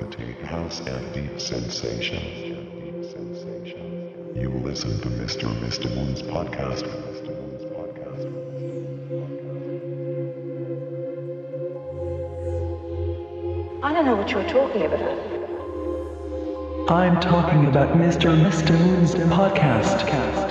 rockaty house and deep sensation. You listen to Mr. Mr. Moon's podcast. I don't know what you're talking about. I'm talking about Mr. Mr. Moon's podcast. It's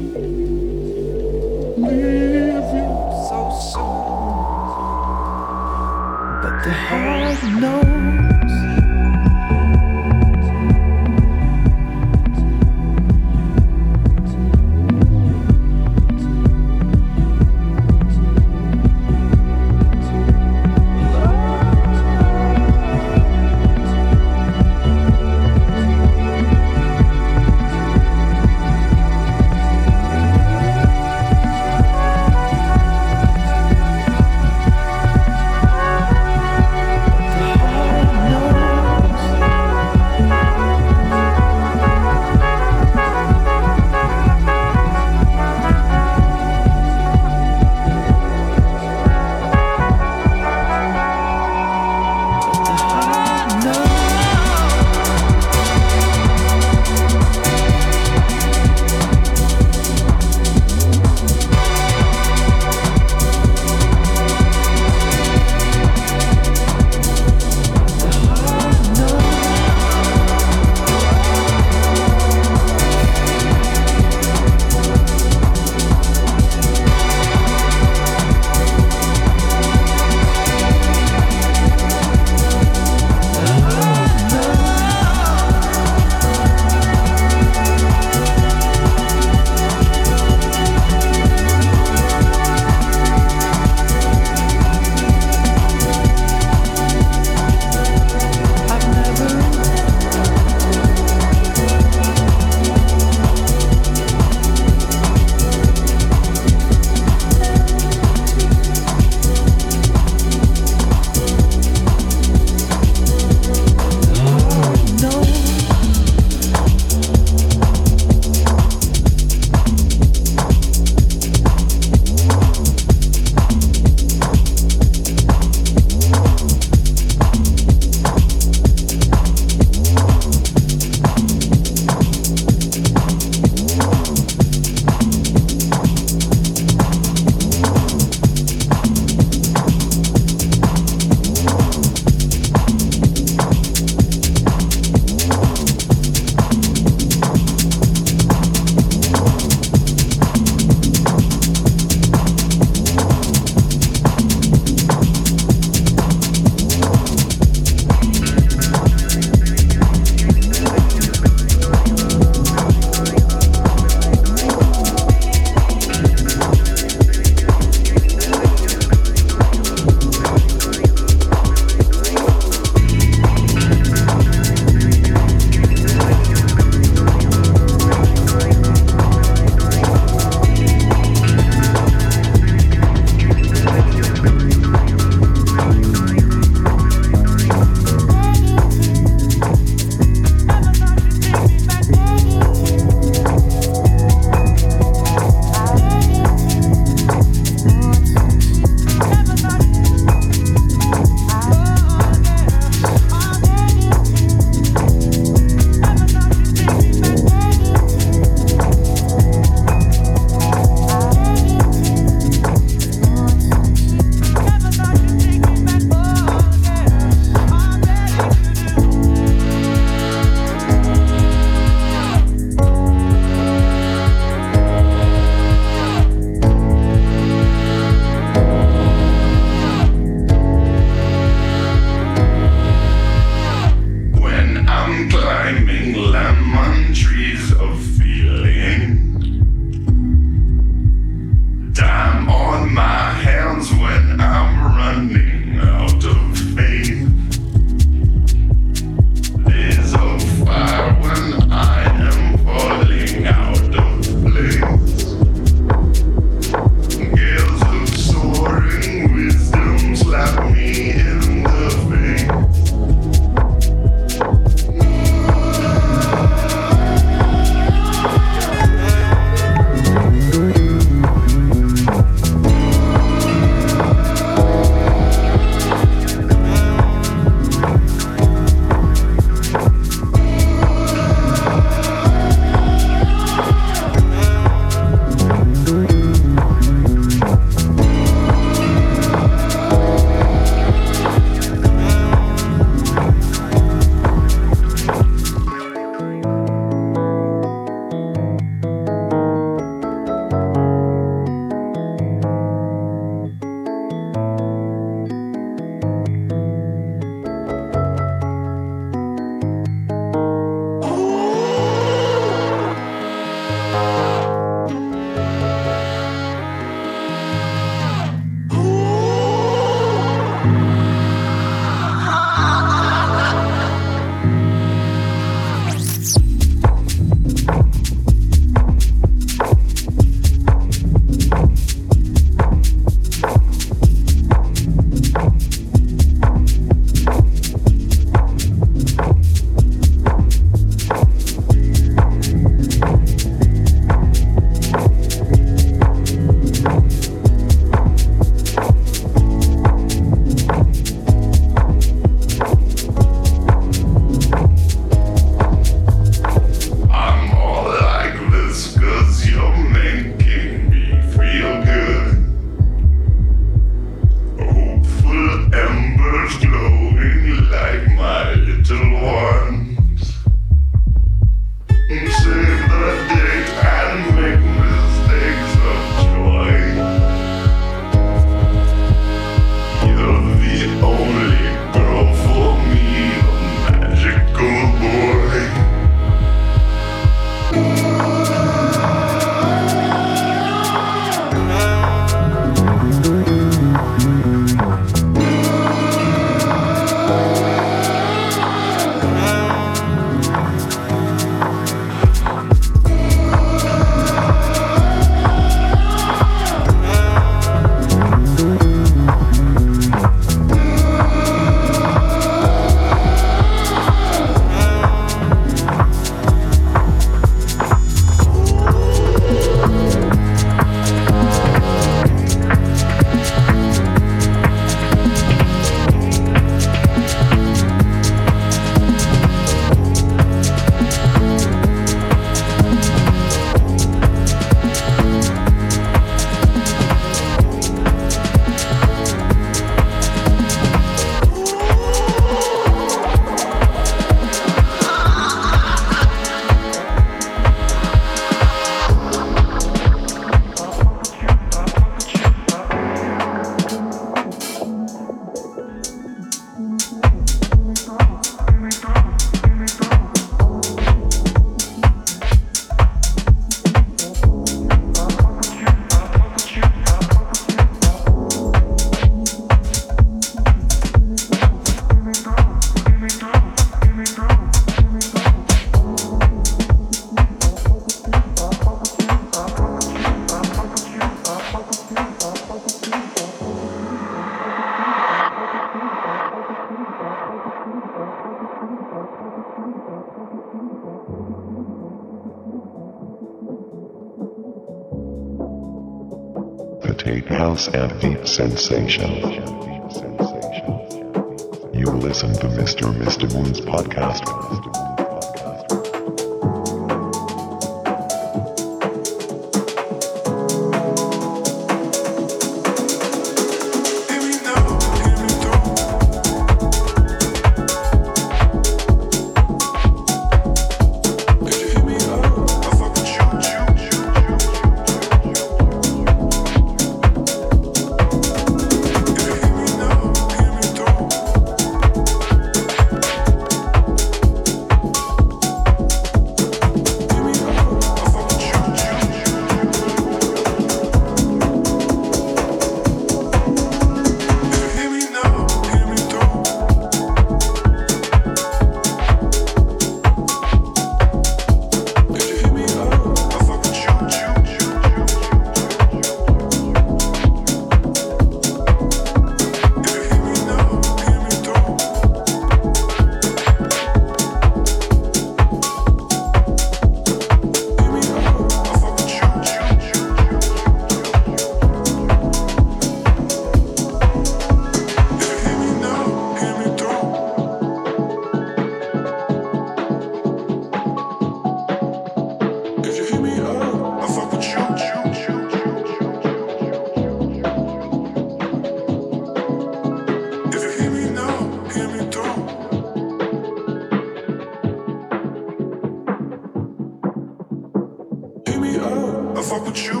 I fuck with you.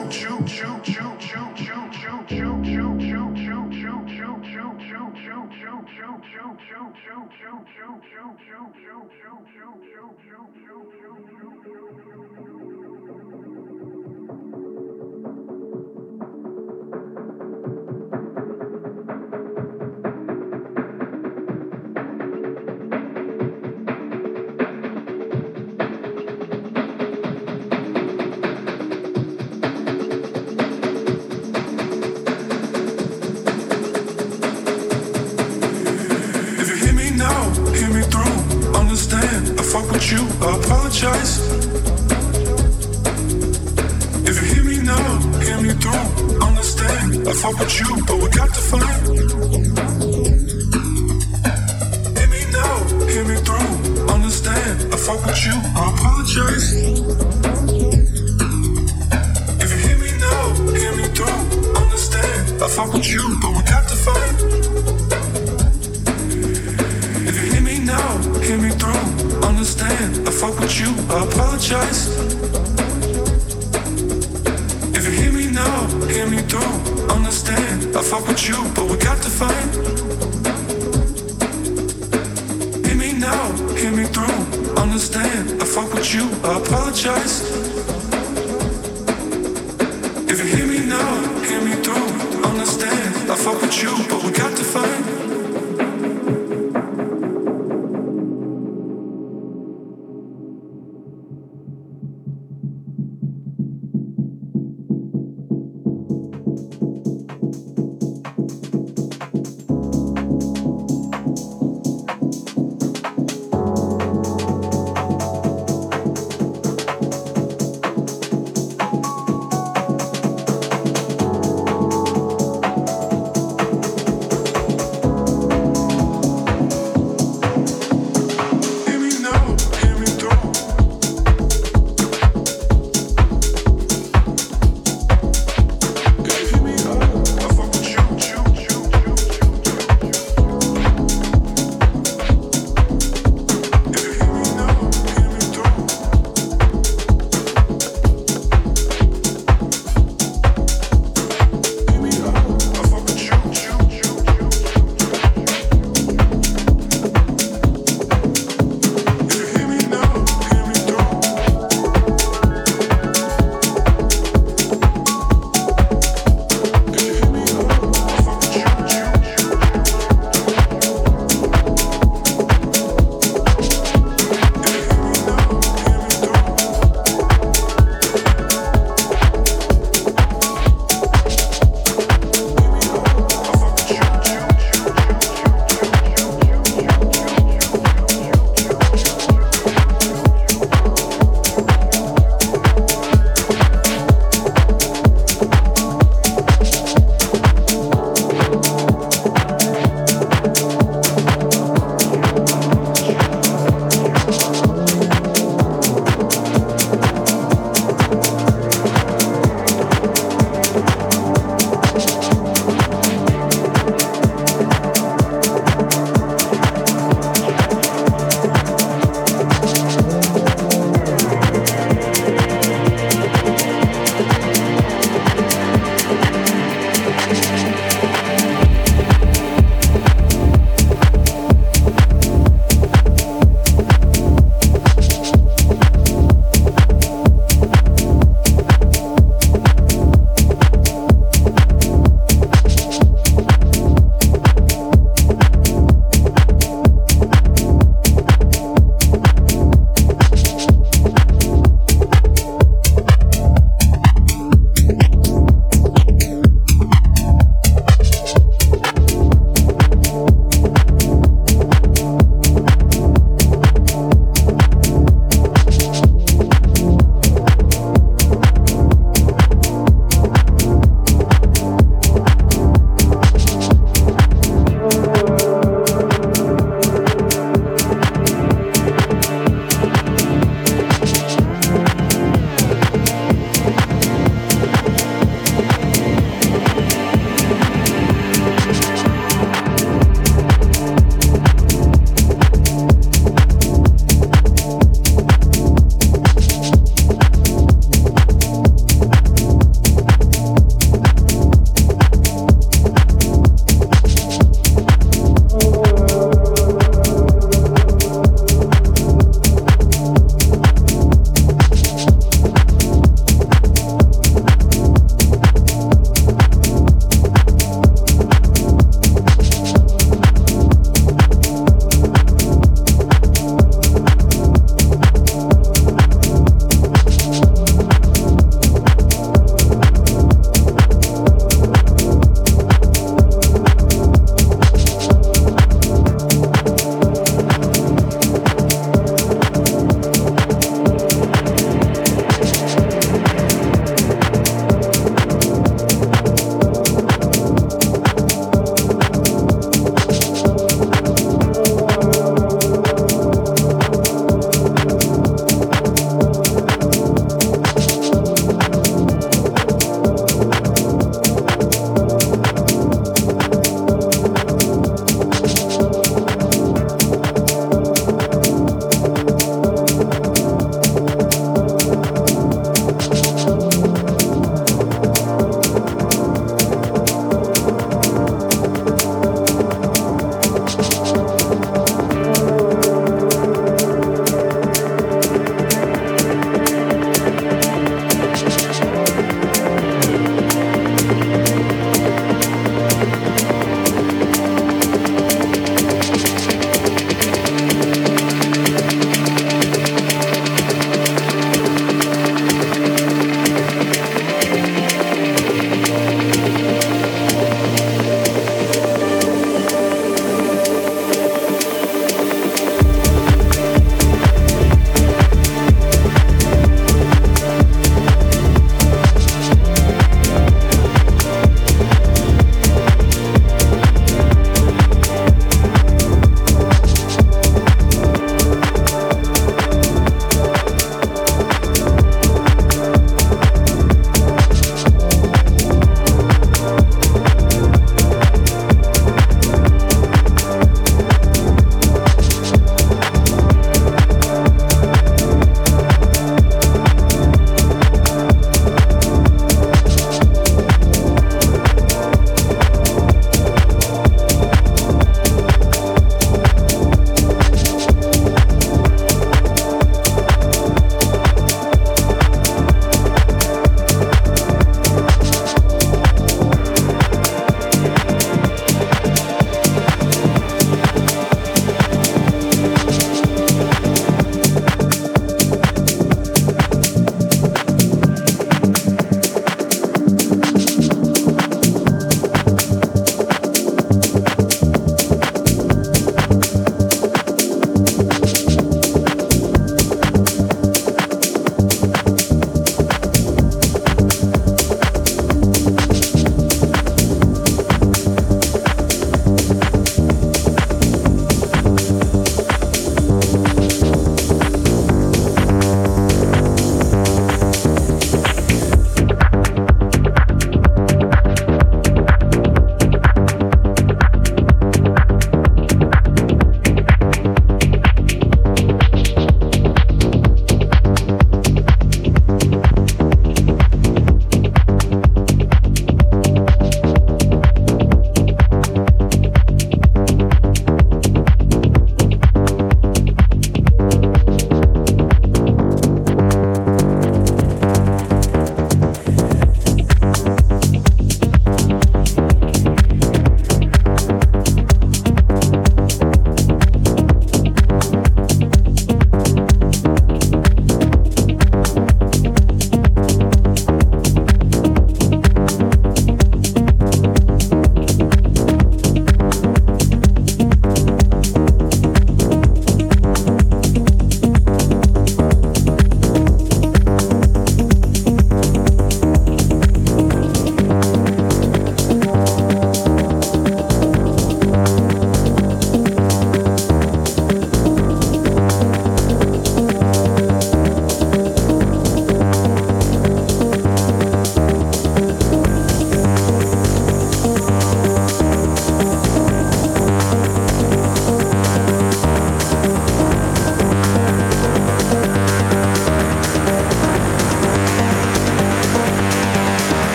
Apologize. If you hear me now, hear me through. Understand, I fuck with you, but we got to fight. Hear me now, hear me through. Understand, I fuck with you. I apologize. If you hear me now, hear me through. Understand, I fuck with you, but If you hear me now, hear me through. Understand, I fuck with you, but we got to fight. Hear me now, hear me through. Understand, I fuck with you, I apologize.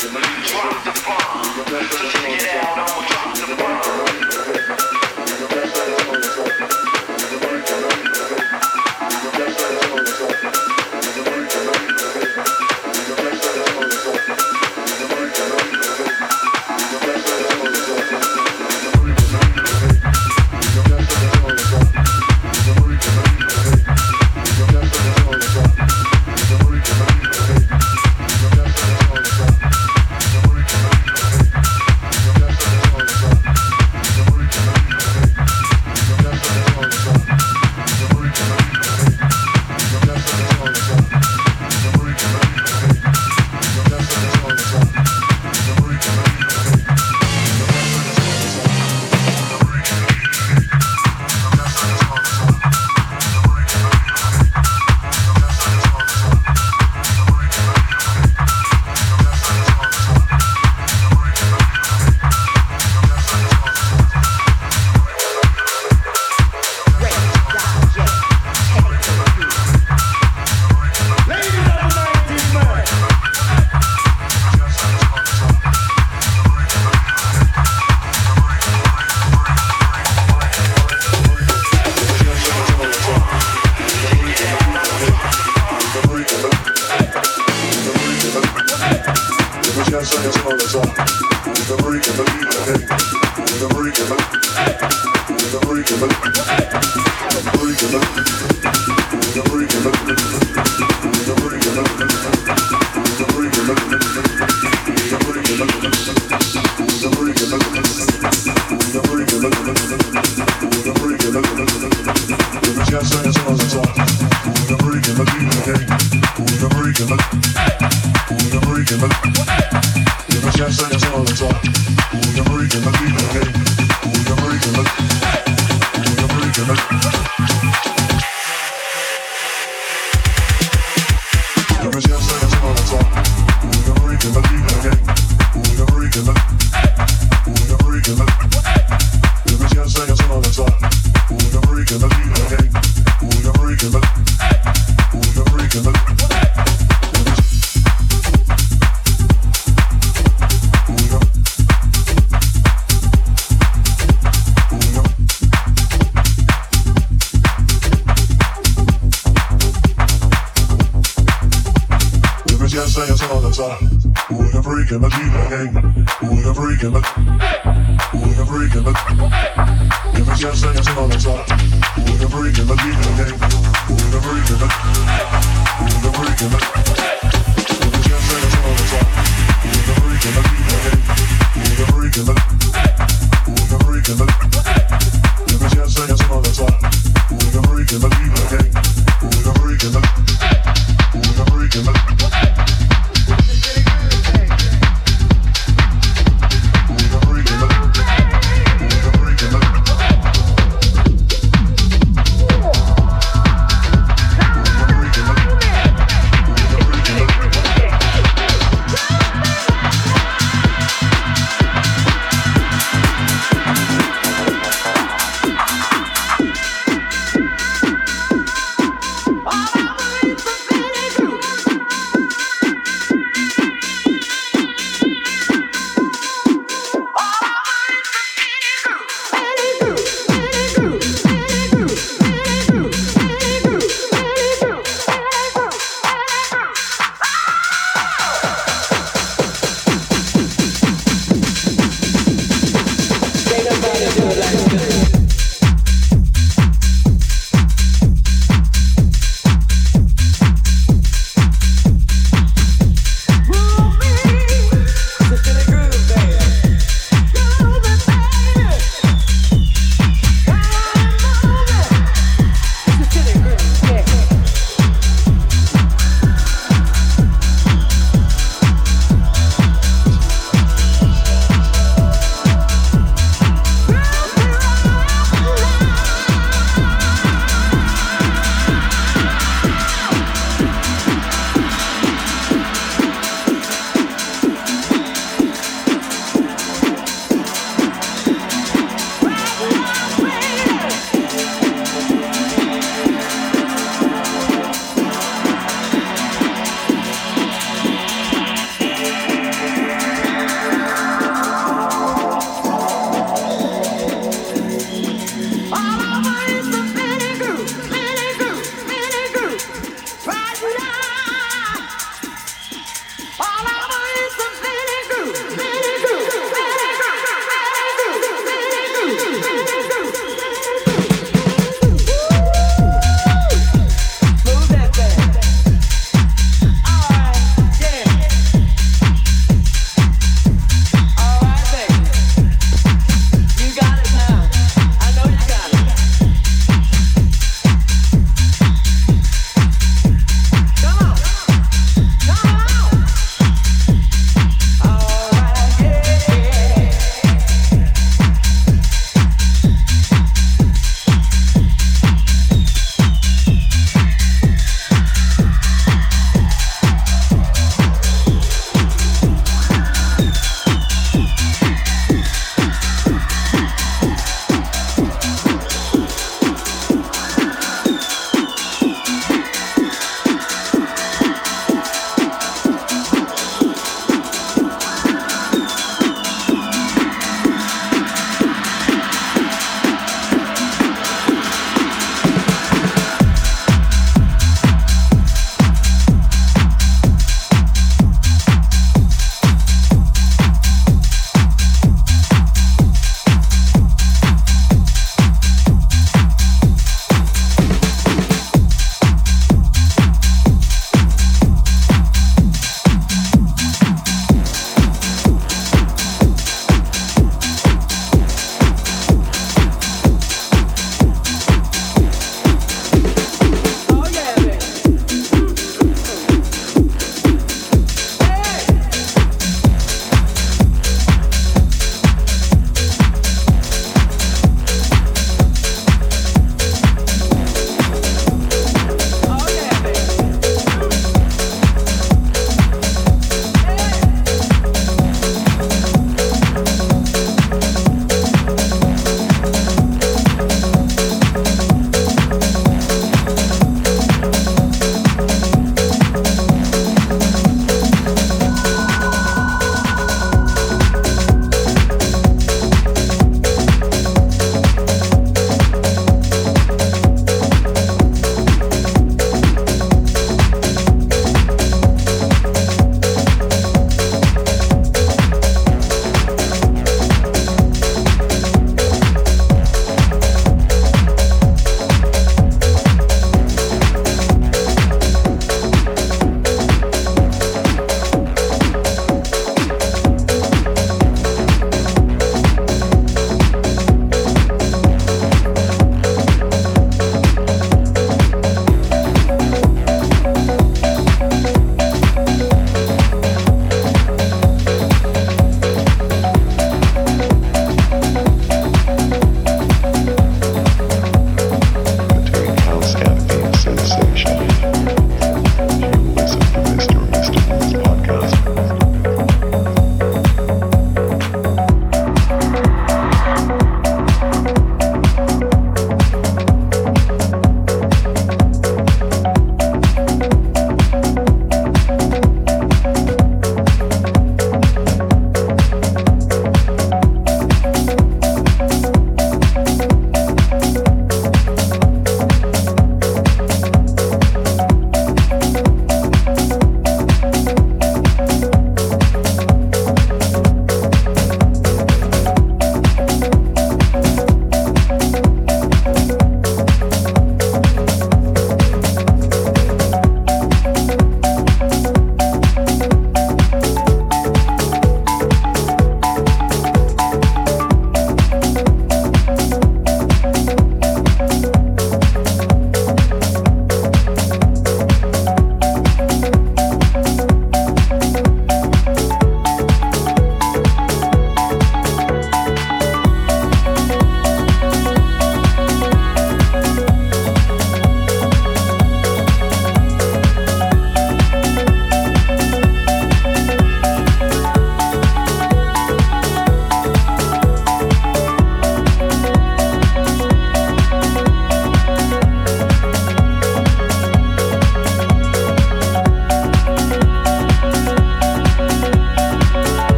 Drop the bomb. So check it out. regular.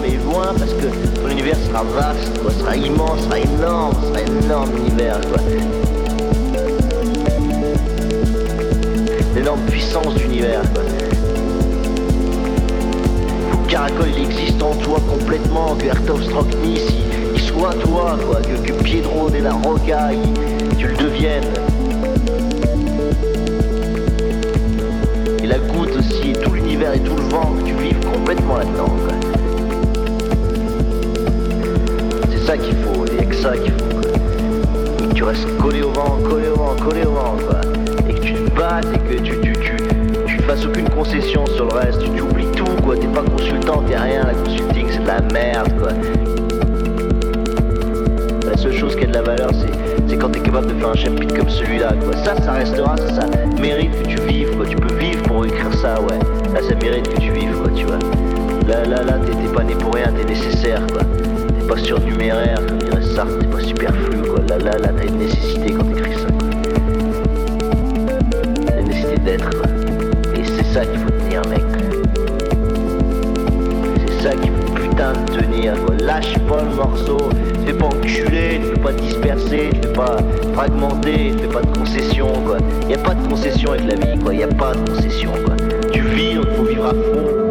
Mais loin parce que ton univers sera vaste, sera immense, sera énorme, sera énorme l'univers, quoi. L'énorme puissance d'univers, quoi. Caracol il existe en toi complètement, que Hertov Strocknis il, il soit toi, quoi, que, que Piedro de la Roca il- tu le deviennes. Et la goutte aussi, tout l'univers et tout le vent, que tu vives complètement là-dedans, ça qu'il faut, il n'y a que ça qu'il faut. quoi. Que tu restes collé au vent, collé au vent, collé au vent, quoi. Et que tu te battes et que tu, tu, tu, tu fasses aucune concession sur le reste. Tu, tu oublies tout, quoi. T'es pas consultant, t'es rien. La consulting, c'est de la merde, quoi. La seule chose qui a de la valeur, c'est, quand t'es capable de faire un chapitre comme celui-là, quoi. Ça, ça restera, ça, ça mérite que tu vives, quoi. Tu peux vivre pour écrire ça, ouais. Là, ça mérite que tu vives, quoi, tu vois. Là, là, là, t'es pas né pour rien, t'es nécessaire, quoi. Pas surnuméraire, comme dirait Sartre, t'es pas superflu, quoi. Là, là, là, t'as une nécessité quand t'écris ça, une nécessité d'être. Et c'est ça qu'il faut tenir, mec. C'est ça qu'il faut putain de tenir, quoi. Lâche pas le morceau. Fais pas enculer, tu fais pas disperser, tu fais pas fragmenter, tu fais pas de concession, quoi. Y a pas de concession avec la vie, quoi. Y a pas de concession, quoi. Tu vis, il faut vivre à fond.